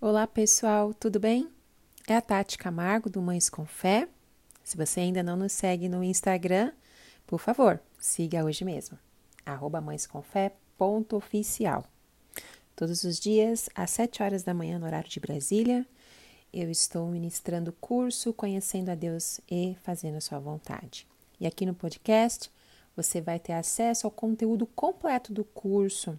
Olá pessoal, tudo bem? É a Tati Camargo do Mães com Fé. Se você ainda não nos segue no Instagram, por favor, siga hoje mesmo. Arroba mãescomfé.oficial. Todos os dias, às 7 horas da manhã, no horário de Brasília, eu estou ministrando curso Conhecendo a Deus e Fazendo a Sua Vontade. E aqui no podcast, você vai ter acesso ao conteúdo completo do curso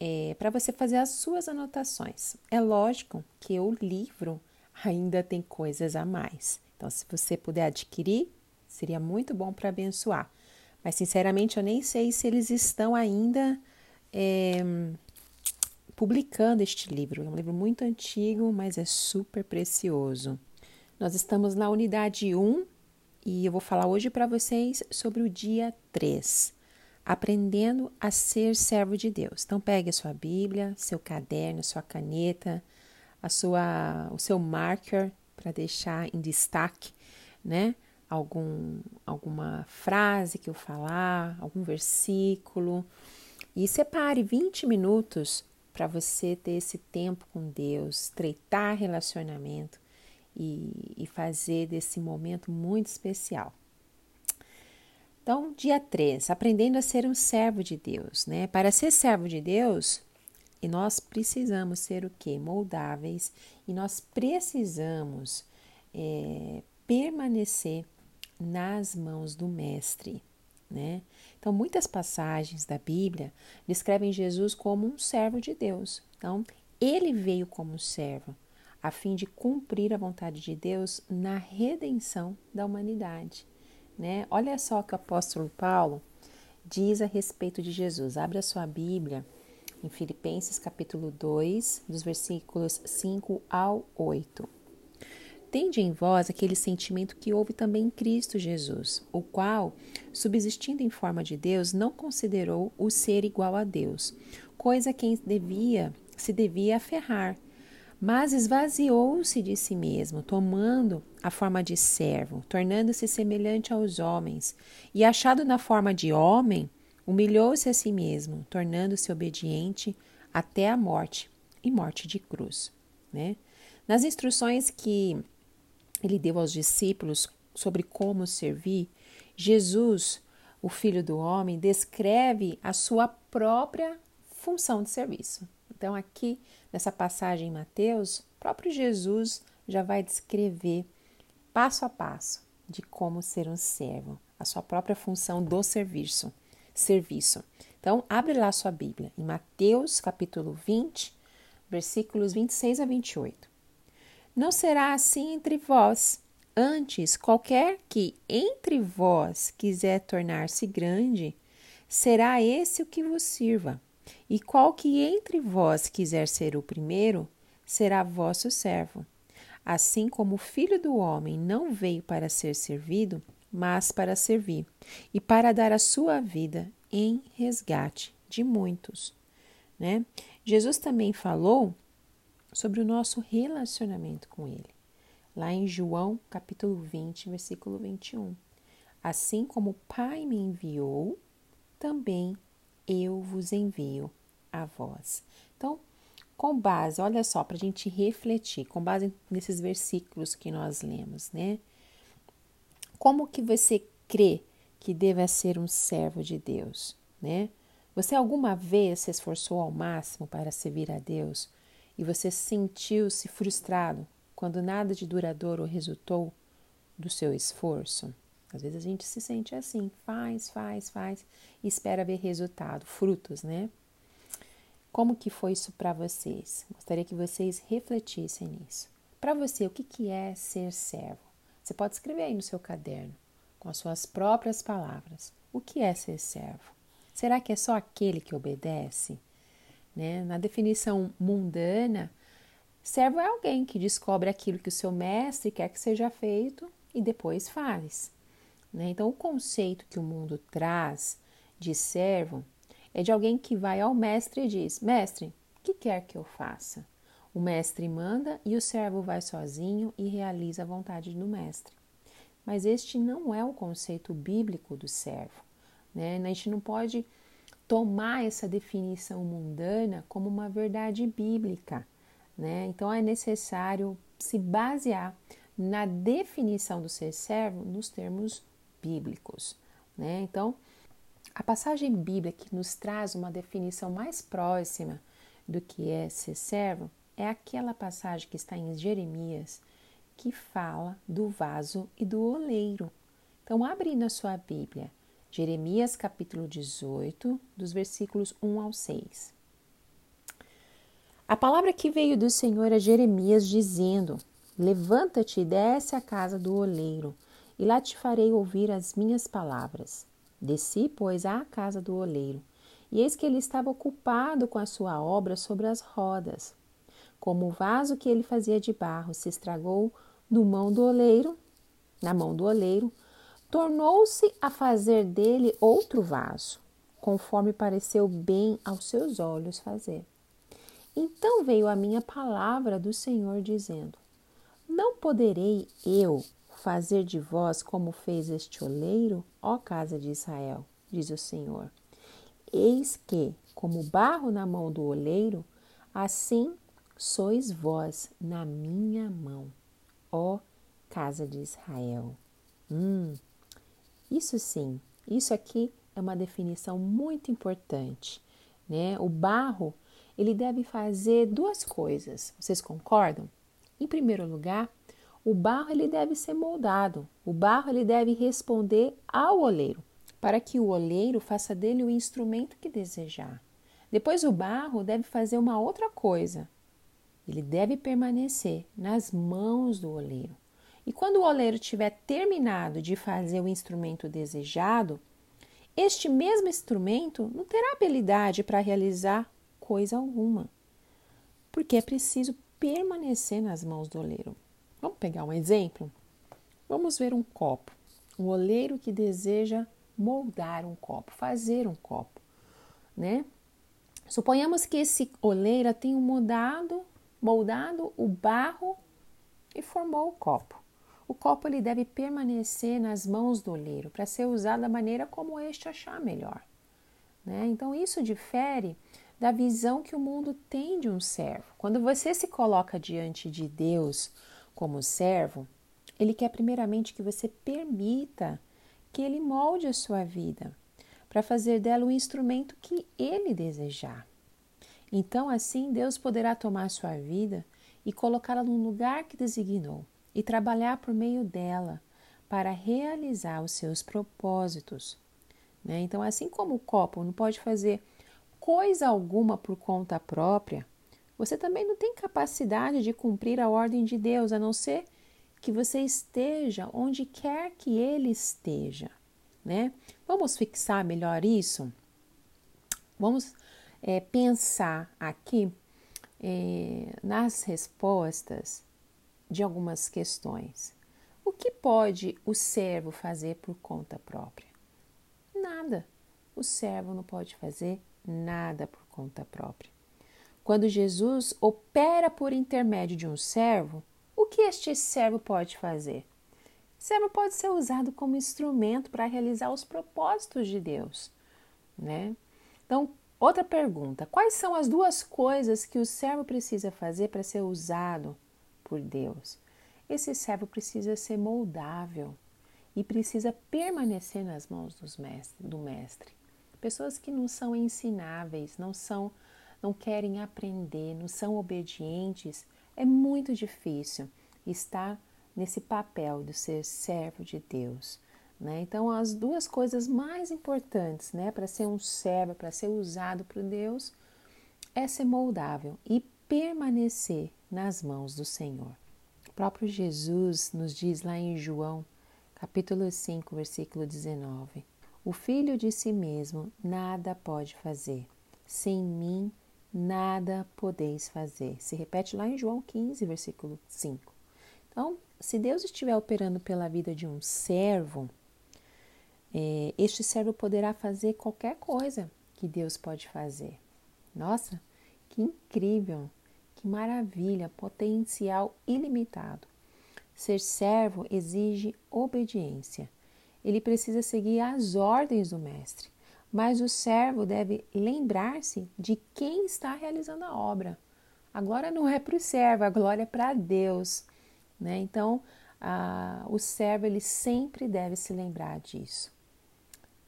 é, para você fazer as suas anotações. É lógico que o livro ainda tem coisas a mais. Então, se você puder adquirir, seria muito bom para abençoar. Mas, sinceramente, eu nem sei se eles estão ainda é, publicando este livro. É um livro muito antigo, mas é super precioso. Nós estamos na unidade 1 e eu vou falar hoje para vocês sobre o dia 3 aprendendo a ser servo de Deus. Então pegue a sua Bíblia, seu caderno, sua caneta, a sua, o seu marker para deixar em destaque, né? Algum, alguma frase que eu falar, algum versículo. E separe 20 minutos para você ter esse tempo com Deus, estreitar relacionamento e, e fazer desse momento muito especial. Então, dia 3, aprendendo a ser um servo de Deus, né? Para ser servo de Deus, e nós precisamos ser o que? Moldáveis, e nós precisamos é, permanecer nas mãos do Mestre, né? Então, muitas passagens da Bíblia descrevem Jesus como um servo de Deus. Então, ele veio como servo, a fim de cumprir a vontade de Deus na redenção da humanidade. Né? Olha só o que o apóstolo Paulo diz a respeito de Jesus. Abre a sua Bíblia em Filipenses capítulo 2, dos versículos 5 ao 8. Tende em vós aquele sentimento que houve também em Cristo Jesus, o qual, subsistindo em forma de Deus, não considerou o ser igual a Deus, coisa que devia se devia aferrar, mas esvaziou-se de si mesmo, tomando a forma de servo, tornando-se semelhante aos homens, e achado na forma de homem, humilhou-se a si mesmo, tornando-se obediente até a morte e morte de cruz. Né? Nas instruções que ele deu aos discípulos sobre como servir, Jesus, o Filho do Homem, descreve a sua própria função de serviço. Então, aqui nessa passagem em Mateus, o próprio Jesus já vai descrever passo a passo de como ser um servo, a sua própria função do serviço. serviço. Então, abre lá sua Bíblia, em Mateus capítulo 20, versículos 26 a 28. Não será assim entre vós. Antes, qualquer que entre vós quiser tornar-se grande, será esse o que vos sirva. E qual que entre vós quiser ser o primeiro, será vosso servo. Assim como o filho do homem não veio para ser servido, mas para servir, e para dar a sua vida em resgate de muitos. Né? Jesus também falou sobre o nosso relacionamento com Ele, lá em João capítulo 20, versículo 21. Assim como o Pai me enviou, também eu vos envio a. Então, com base, olha só, para a gente refletir, com base nesses versículos que nós lemos, né? Como que você crê que deva ser um servo de Deus, né? Você alguma vez se esforçou ao máximo para servir a Deus e você sentiu-se frustrado quando nada de duradouro resultou do seu esforço? Às vezes a gente se sente assim, faz, faz, faz e espera ver resultado, frutos, né? Como que foi isso para vocês? Gostaria que vocês refletissem nisso. Para você, o que, que é ser servo? Você pode escrever aí no seu caderno, com as suas próprias palavras. O que é ser servo? Será que é só aquele que obedece? Né? Na definição mundana, servo é alguém que descobre aquilo que o seu mestre quer que seja feito e depois faz. Né? Então, o conceito que o mundo traz de servo é de alguém que vai ao mestre e diz: Mestre, o que quer que eu faça? O mestre manda e o servo vai sozinho e realiza a vontade do mestre. Mas este não é o conceito bíblico do servo. Né? A gente não pode tomar essa definição mundana como uma verdade bíblica. Né? Então é necessário se basear na definição do ser servo nos termos bíblicos. Né? Então, a passagem bíblica que nos traz uma definição mais próxima do que é ser servo é aquela passagem que está em Jeremias, que fala do vaso e do oleiro. Então, abre na sua Bíblia, Jeremias capítulo 18, dos versículos 1 ao 6. A palavra que veio do Senhor a Jeremias, dizendo: Levanta-te e desce à casa do oleiro, e lá te farei ouvir as minhas palavras. Desci, pois, à casa do oleiro, e eis que ele estava ocupado com a sua obra sobre as rodas. Como o vaso que ele fazia de barro se estragou no mão do oleiro, na mão do oleiro, tornou-se a fazer dele outro vaso, conforme pareceu bem aos seus olhos fazer. Então veio a minha palavra do Senhor dizendo: Não poderei eu fazer de vós como fez este oleiro, ó casa de Israel, diz o Senhor. Eis que, como barro na mão do oleiro, assim sois vós na minha mão, ó casa de Israel. Hum, isso sim, isso aqui é uma definição muito importante, né? O barro, ele deve fazer duas coisas. Vocês concordam? Em primeiro lugar, o barro ele deve ser moldado. O barro ele deve responder ao oleiro, para que o oleiro faça dele o instrumento que desejar. Depois o barro deve fazer uma outra coisa. Ele deve permanecer nas mãos do oleiro. E quando o oleiro tiver terminado de fazer o instrumento desejado, este mesmo instrumento não terá habilidade para realizar coisa alguma, porque é preciso permanecer nas mãos do oleiro. Vamos pegar um exemplo? Vamos ver um copo. Um oleiro que deseja moldar um copo, fazer um copo, né? Suponhamos que esse oleiro tenha moldado, moldado o barro e formou o copo. O copo ele deve permanecer nas mãos do oleiro para ser usado da maneira como este achar melhor. Né? Então, isso difere da visão que o mundo tem de um servo. Quando você se coloca diante de Deus como servo, ele quer primeiramente que você permita que ele molde a sua vida para fazer dela o instrumento que ele desejar. Então, assim, Deus poderá tomar sua vida e colocá-la no lugar que designou e trabalhar por meio dela para realizar os seus propósitos. Né? Então, assim como o copo não pode fazer coisa alguma por conta própria, você também não tem capacidade de cumprir a ordem de Deus, a não ser que você esteja onde quer que ele esteja. Né? Vamos fixar melhor isso? Vamos é, pensar aqui é, nas respostas de algumas questões. O que pode o servo fazer por conta própria? Nada. O servo não pode fazer nada por conta própria. Quando Jesus opera por intermédio de um servo, o que este servo pode fazer? O servo pode ser usado como instrumento para realizar os propósitos de Deus, né? Então, outra pergunta: quais são as duas coisas que o servo precisa fazer para ser usado por Deus. Esse servo precisa ser moldável e precisa permanecer nas mãos do mestre. Pessoas que não são ensináveis, não são, não querem aprender, não são obedientes, é muito difícil estar nesse papel de ser servo de Deus. Né? Então, as duas coisas mais importantes né, para ser um servo, para ser usado por Deus, é ser moldável e permanecer nas mãos do Senhor. O próprio Jesus nos diz lá em João, capítulo 5, versículo 19: O filho de si mesmo nada pode fazer, sem mim nada podeis fazer. Se repete lá em João 15, versículo 5. Então, se Deus estiver operando pela vida de um servo, é, este servo poderá fazer qualquer coisa que Deus pode fazer. Nossa, que incrível! Que maravilha, potencial ilimitado. Ser servo exige obediência. Ele precisa seguir as ordens do mestre, mas o servo deve lembrar-se de quem está realizando a obra. A glória não é para o servo, a glória é para Deus. Né? Então, a, o servo ele sempre deve se lembrar disso.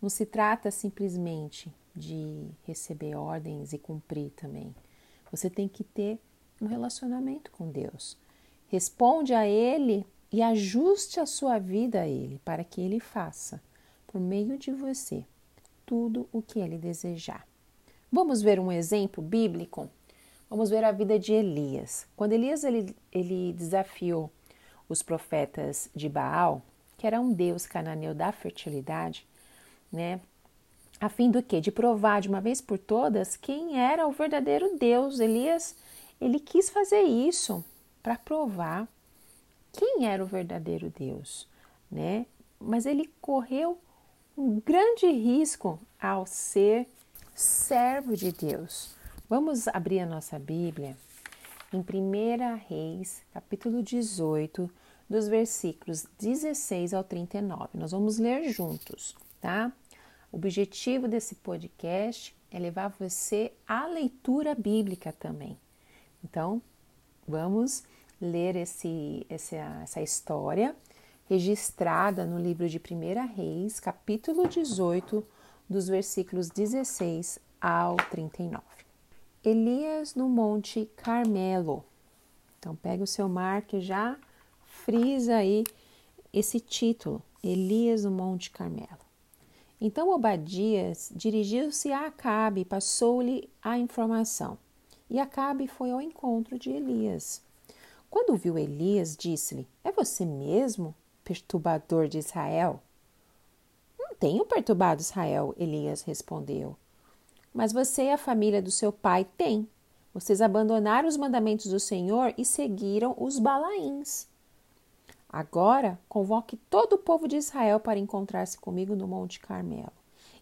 Não se trata simplesmente de receber ordens e cumprir também. Você tem que ter um relacionamento com Deus. Responde a Ele e ajuste a sua vida a Ele para que Ele faça, por meio de você, tudo o que Ele desejar. Vamos ver um exemplo bíblico? Vamos ver a vida de Elias. Quando Elias ele, ele desafiou os profetas de Baal, que era um deus cananeu da fertilidade, né? A fim do quê? De provar de uma vez por todas quem era o verdadeiro Deus. Elias, ele quis fazer isso para provar quem era o verdadeiro Deus, né? Mas ele correu um grande risco ao ser servo de Deus. Vamos abrir a nossa Bíblia em 1 Reis, capítulo 18, dos versículos 16 ao 39. Nós vamos ler juntos, tá? O objetivo desse podcast é levar você à leitura bíblica também. Então, vamos ler esse, essa, essa história registrada no livro de 1 Reis, capítulo 18, dos versículos 16 ao 39. Elias no Monte Carmelo. Então, pega o seu marco já frisa aí esse título, Elias no Monte Carmelo. Então Obadias dirigiu-se a Acabe e passou-lhe a informação. E Acabe foi ao encontro de Elias. Quando viu Elias, disse-lhe: É você mesmo, perturbador de Israel? Não tenho perturbado Israel, Elias respondeu. Mas você e a família do seu pai têm. Vocês abandonaram os mandamentos do Senhor e seguiram os Balaíns. Agora convoque todo o povo de Israel para encontrar-se comigo no Monte Carmelo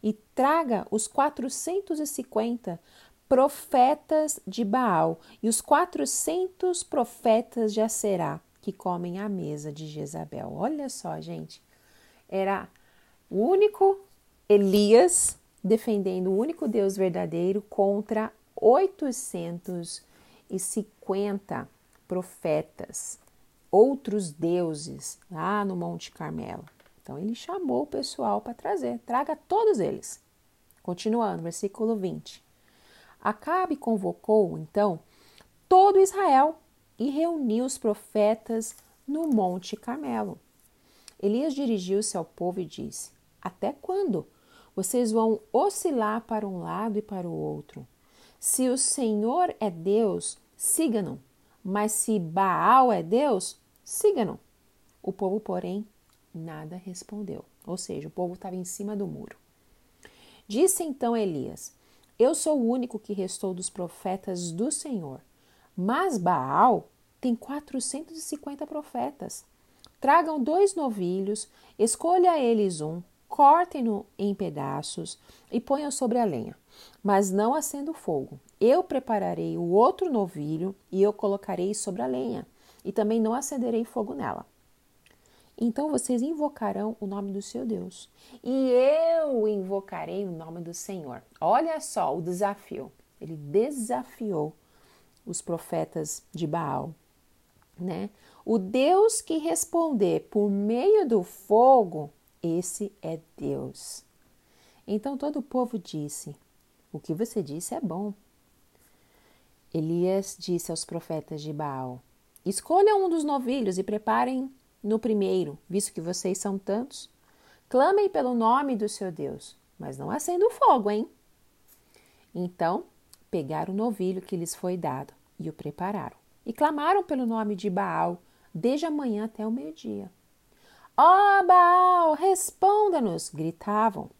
e traga os 450 profetas de Baal e os 400 profetas de Aserá que comem à mesa de Jezabel. Olha só, gente. Era o único Elias defendendo o único Deus verdadeiro contra 850 profetas outros deuses lá no Monte Carmelo. Então ele chamou o pessoal para trazer, traga todos eles. Continuando, versículo 20. Acabe convocou então todo Israel e reuniu os profetas no Monte Carmelo. Elias dirigiu-se ao povo e disse: Até quando vocês vão oscilar para um lado e para o outro? Se o Senhor é Deus, siga-no. Mas se Baal é Deus, siga-no. O povo, porém, nada respondeu. Ou seja, o povo estava em cima do muro. Disse então Elias: Eu sou o único que restou dos profetas do Senhor. Mas Baal tem 450 profetas. Tragam dois novilhos, escolha eles um, cortem-no em pedaços e ponham sobre a lenha, mas não acenda fogo. Eu prepararei o outro novilho e eu colocarei sobre a lenha, e também não acenderei fogo nela. Então vocês invocarão o nome do seu Deus, e eu invocarei o nome do Senhor. Olha só o desafio. Ele desafiou os profetas de Baal, né? O Deus que responder por meio do fogo, esse é Deus. Então todo o povo disse: O que você disse é bom. Elias disse aos profetas de Baal: Escolham um dos novilhos e preparem no primeiro, visto que vocês são tantos. Clamem pelo nome do seu Deus, mas não acendam fogo, hein? Então pegaram o novilho que lhes foi dado e o prepararam, e clamaram pelo nome de Baal desde a manhã até o meio-dia. Ó oh, Baal, responda-nos! gritavam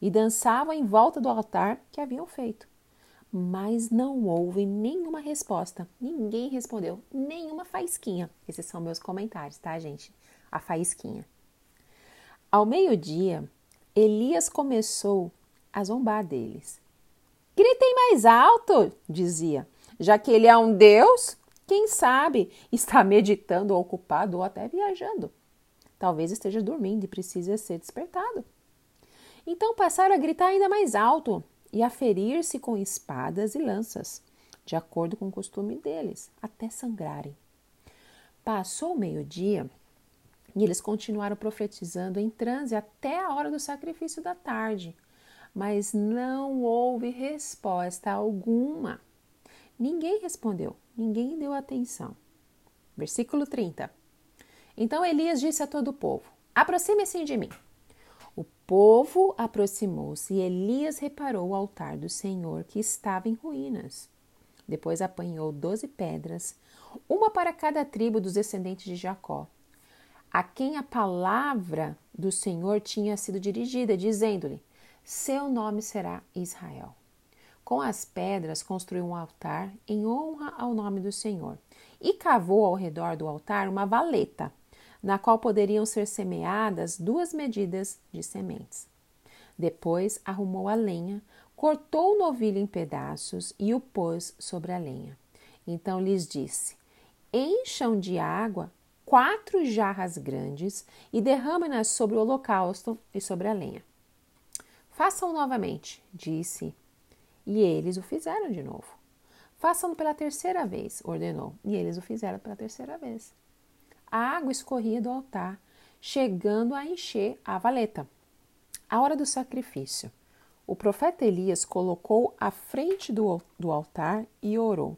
e dançavam em volta do altar que haviam feito mas não houve nenhuma resposta. Ninguém respondeu, nenhuma faísquinha. Esses são meus comentários, tá, gente? A faísquinha. Ao meio-dia, Elias começou a zombar deles. Gritem mais alto, dizia, já que ele é um Deus, quem sabe está meditando, ocupado ou até viajando. Talvez esteja dormindo e precisa ser despertado. Então passaram a gritar ainda mais alto, e a ferir-se com espadas e lanças. de acordo com o costume deles, até sangrarem. Passou o meio-dia e eles continuaram profetizando em transe até a hora do sacrifício da tarde, mas não houve resposta alguma. Ninguém respondeu, ninguém deu atenção. Versículo 30. Então Elias disse a todo o povo: Aproxime-se de mim. O povo aproximou-se e Elias reparou o altar do Senhor que estava em ruínas. Depois apanhou doze pedras, uma para cada tribo dos descendentes de Jacó, a quem a palavra do Senhor tinha sido dirigida, dizendo-lhe: Seu nome será Israel. Com as pedras construiu um altar em honra ao nome do Senhor e cavou ao redor do altar uma valeta, na qual poderiam ser semeadas duas medidas de sementes. Depois arrumou a lenha, cortou o novilho em pedaços e o pôs sobre a lenha. Então lhes disse: Encham de água quatro jarras grandes e derramem-nas sobre o holocausto e sobre a lenha. Façam novamente, disse, e eles o fizeram de novo. Façam pela terceira vez, ordenou, e eles o fizeram pela terceira vez. A água escorria do altar, chegando a encher a valeta. A hora do sacrifício. O profeta Elias colocou à frente do, do altar e orou: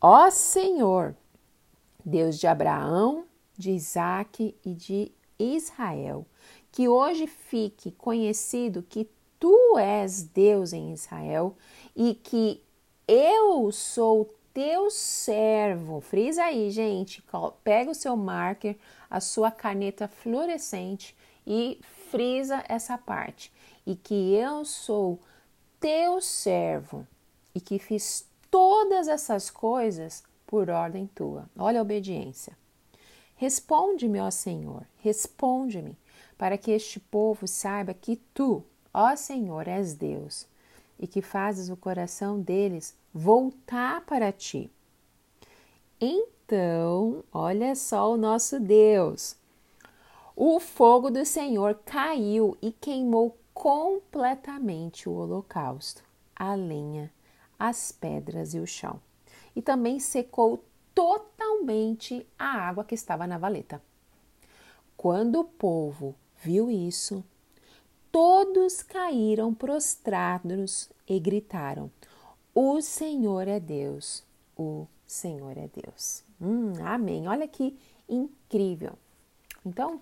Ó Senhor, Deus de Abraão, de Isaac e de Israel, que hoje fique conhecido que tu és Deus em Israel e que eu sou teu servo. Frisa aí, gente. Pega o seu marker, a sua caneta fluorescente e frisa essa parte e que eu sou teu servo e que fiz todas essas coisas por ordem tua. Olha a obediência. Responde-me, ó Senhor, responde-me, para que este povo saiba que tu, ó Senhor, és Deus e que fazes o coração deles voltar para ti. Então, olha só o nosso Deus. O fogo do Senhor caiu e queimou completamente o holocausto, a lenha, as pedras e o chão. E também secou totalmente a água que estava na valeta. Quando o povo viu isso, todos caíram prostrados e gritaram: O Senhor é Deus, o Senhor é Deus. Hum, amém. Olha que incrível. Então,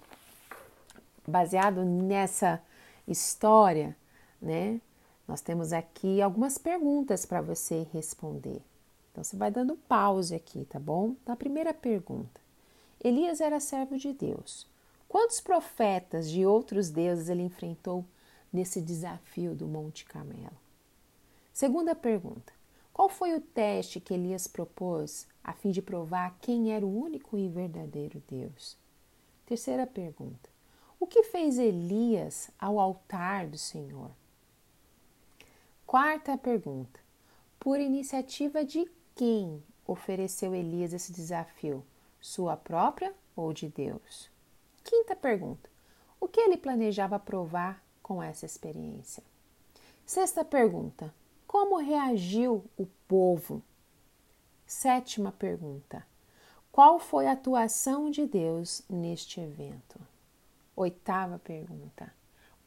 baseado nessa história, né? Nós temos aqui algumas perguntas para você responder. Então você vai dando pause aqui, tá bom? Então, a primeira pergunta: Elias era servo de Deus. Quantos profetas de outros deuses ele enfrentou nesse desafio do Monte Carmelo? Segunda pergunta: Qual foi o teste que Elias propôs a fim de provar quem era o único e verdadeiro Deus? Terceira pergunta: o que fez Elias ao altar do Senhor? Quarta pergunta: Por iniciativa de quem ofereceu Elias esse desafio? Sua própria ou de Deus? Quinta pergunta: O que ele planejava provar com essa experiência? Sexta pergunta: Como reagiu o povo? Sétima pergunta: Qual foi a atuação de Deus neste evento? Oitava pergunta: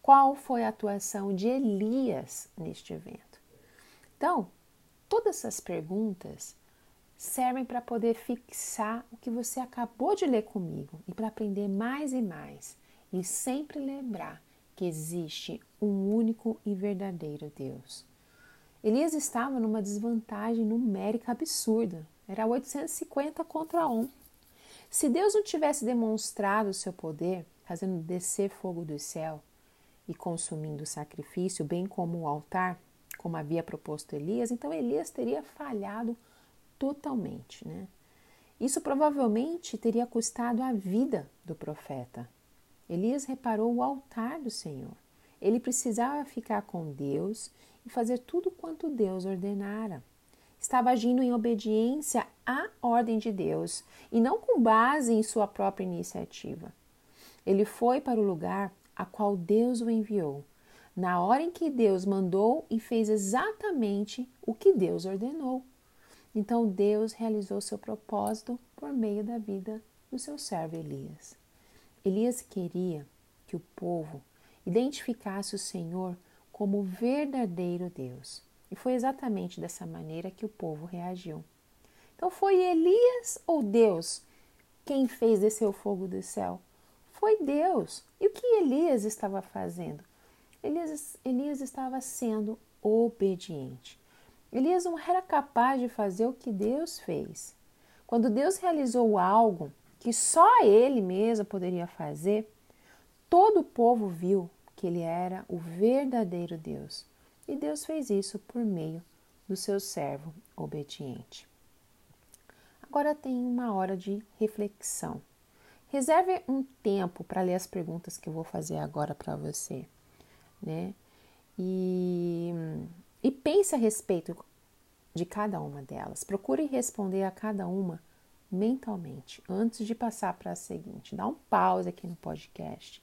Qual foi a atuação de Elias neste evento? Então, todas essas perguntas servem para poder fixar o que você acabou de ler comigo e para aprender mais e mais e sempre lembrar que existe um único e verdadeiro Deus. Elias estava numa desvantagem numérica absurda, era 850 contra 1. Se Deus não tivesse demonstrado o seu poder, fazendo descer fogo do céu e consumindo o sacrifício, bem como o altar, como havia proposto Elias, então Elias teria falhado totalmente, né? Isso provavelmente teria custado a vida do profeta. Elias reparou o altar do Senhor. Ele precisava ficar com Deus e fazer tudo quanto Deus ordenara. Estava agindo em obediência à ordem de Deus e não com base em sua própria iniciativa. Ele foi para o lugar a qual Deus o enviou, na hora em que Deus mandou e fez exatamente o que Deus ordenou. Então Deus realizou seu propósito por meio da vida do seu servo Elias. Elias queria que o povo identificasse o Senhor como o verdadeiro Deus. E foi exatamente dessa maneira que o povo reagiu. Então foi Elias ou Deus quem fez descer o fogo do céu? Foi Deus. E o que Elias estava fazendo? Elias, Elias estava sendo obediente. Elias não era capaz de fazer o que Deus fez. Quando Deus realizou algo que só ele mesmo poderia fazer, todo o povo viu que ele era o verdadeiro Deus. E Deus fez isso por meio do seu servo obediente. Agora tem uma hora de reflexão. Reserve um tempo para ler as perguntas que eu vou fazer agora para você, né? E e pense a respeito de cada uma delas. Procure responder a cada uma mentalmente antes de passar para a seguinte. Dá um pause aqui no podcast,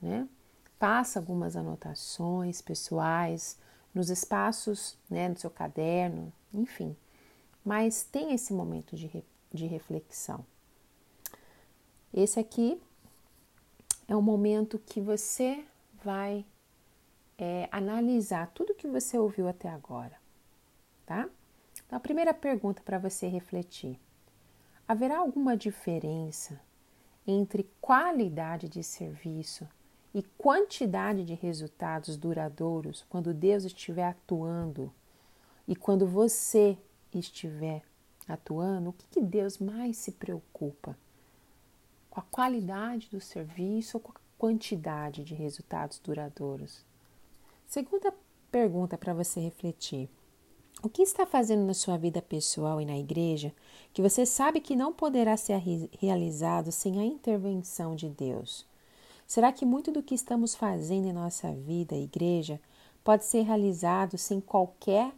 né? Faça algumas anotações pessoais nos espaços, né, no seu caderno, enfim. Mas tem esse momento de, re, de reflexão. Esse aqui é um momento que você vai é, analisar tudo que você ouviu até agora, tá? Então, a primeira pergunta para você refletir: haverá alguma diferença entre qualidade de serviço e quantidade de resultados duradouros quando Deus estiver atuando e quando você estiver atuando? O que, que Deus mais se preocupa? Com a qualidade do serviço ou com a quantidade de resultados duradouros? Segunda pergunta para você refletir: o que está fazendo na sua vida pessoal e na igreja que você sabe que não poderá ser realizado sem a intervenção de Deus? Será que muito do que estamos fazendo em nossa vida, igreja, pode ser realizado sem qualquer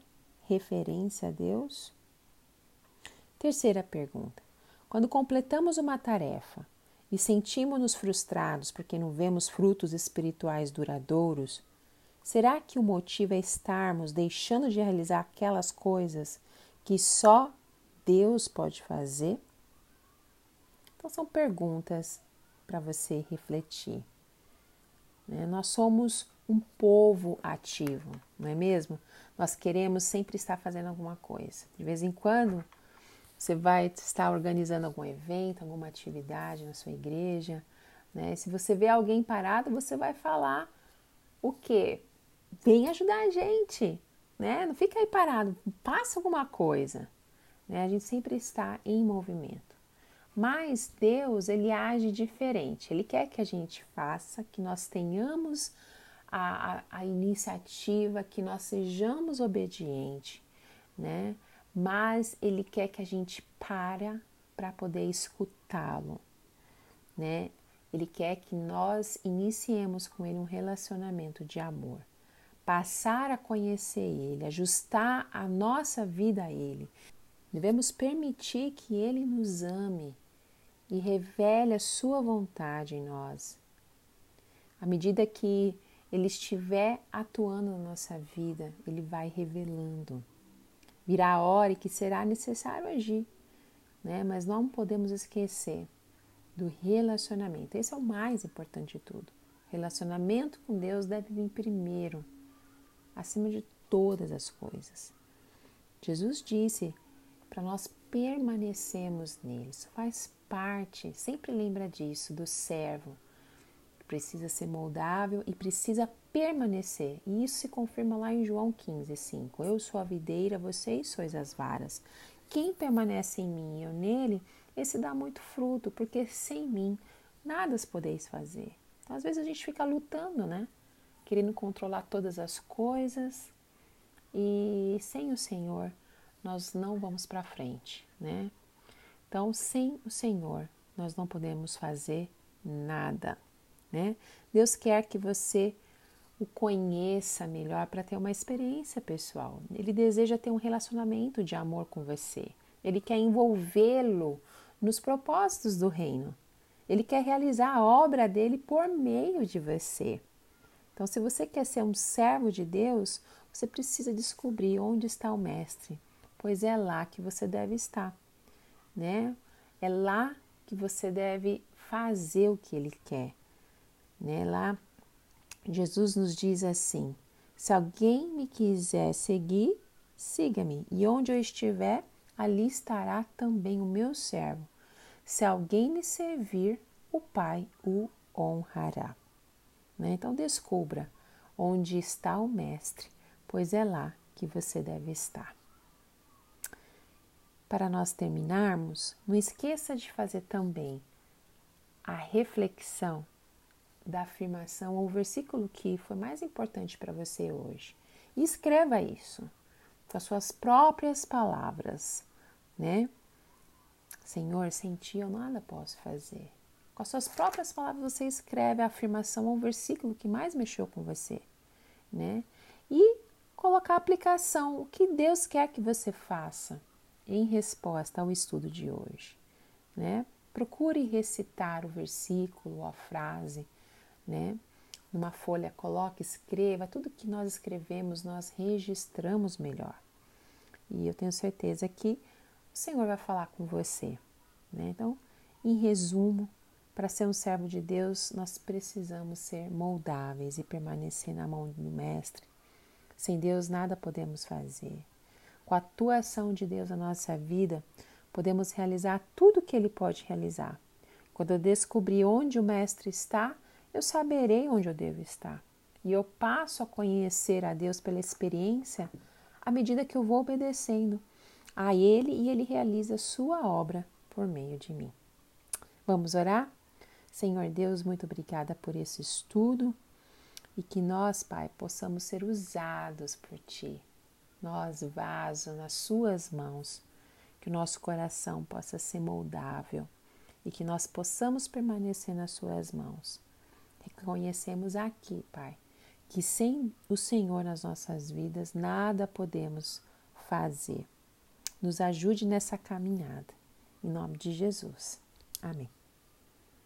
referência a Deus? Terceira pergunta: quando completamos uma tarefa e sentimos-nos frustrados porque não vemos frutos espirituais duradouros, Será que o motivo é estarmos deixando de realizar aquelas coisas que só Deus pode fazer? Então, são perguntas para você refletir. Né? Nós somos um povo ativo, não é mesmo? Nós queremos sempre estar fazendo alguma coisa. De vez em quando, você vai estar organizando algum evento, alguma atividade na sua igreja. Né? Se você vê alguém parado, você vai falar o quê? Vem ajudar a gente, né? Não fica aí parado, passa alguma coisa. Né? A gente sempre está em movimento. Mas Deus, ele age diferente. Ele quer que a gente faça, que nós tenhamos a, a, a iniciativa, que nós sejamos obedientes, né? Mas ele quer que a gente para para poder escutá-lo, né? Ele quer que nós iniciemos com ele um relacionamento de amor passar a conhecer Ele, ajustar a nossa vida a Ele. Devemos permitir que Ele nos ame e revele a Sua vontade em nós. À medida que Ele estiver atuando na nossa vida, Ele vai revelando. Virá a hora que será necessário agir, né? mas não podemos esquecer do relacionamento. Esse é o mais importante de tudo. Relacionamento com Deus deve vir primeiro acima de todas as coisas. Jesus disse para nós permanecermos nele. Isso faz parte, sempre lembra disso, do servo. Que precisa ser moldável e precisa permanecer. E isso se confirma lá em João 15, 5. Eu sou a videira, vocês sois as varas. Quem permanece em mim e eu nele, esse dá muito fruto, porque sem mim nada podeis fazer. Então, às vezes a gente fica lutando, né? Querendo controlar todas as coisas e sem o Senhor nós não vamos para frente, né? Então, sem o Senhor nós não podemos fazer nada, né? Deus quer que você o conheça melhor para ter uma experiência pessoal. Ele deseja ter um relacionamento de amor com você. Ele quer envolvê-lo nos propósitos do reino. Ele quer realizar a obra dele por meio de você. Então, se você quer ser um servo de Deus, você precisa descobrir onde está o Mestre, pois é lá que você deve estar, né? É lá que você deve fazer o que ele quer, né? Lá Jesus nos diz assim: se alguém me quiser seguir, siga-me, e onde eu estiver, ali estará também o meu servo. Se alguém me servir, o Pai o honrará. Né? Então, descubra onde está o Mestre, pois é lá que você deve estar. Para nós terminarmos, não esqueça de fazer também a reflexão da afirmação ou versículo que foi mais importante para você hoje. E escreva isso com as suas próprias palavras, né? Senhor, sem ti eu nada posso fazer. Com as suas próprias palavras você escreve a afirmação ou versículo que mais mexeu com você, né? E colocar a aplicação, o que Deus quer que você faça em resposta ao estudo de hoje, né? Procure recitar o versículo ou a frase, né? Numa folha, coloque, escreva, tudo que nós escrevemos, nós registramos melhor. E eu tenho certeza que o Senhor vai falar com você, né? Então, em resumo, para ser um servo de Deus, nós precisamos ser moldáveis e permanecer na mão do Mestre. Sem Deus, nada podemos fazer. Com a atuação de Deus na nossa vida, podemos realizar tudo o que Ele pode realizar. Quando eu descobrir onde o Mestre está, eu saberei onde eu devo estar. E eu passo a conhecer a Deus pela experiência à medida que eu vou obedecendo a Ele e Ele realiza a sua obra por meio de mim. Vamos orar? Senhor Deus, muito obrigada por esse estudo e que nós, Pai, possamos ser usados por Ti, nós, vaso nas Suas mãos, que o nosso coração possa ser moldável e que nós possamos permanecer nas Suas mãos. Reconhecemos aqui, Pai, que sem o Senhor nas nossas vidas nada podemos fazer. Nos ajude nessa caminhada. Em nome de Jesus. Amém.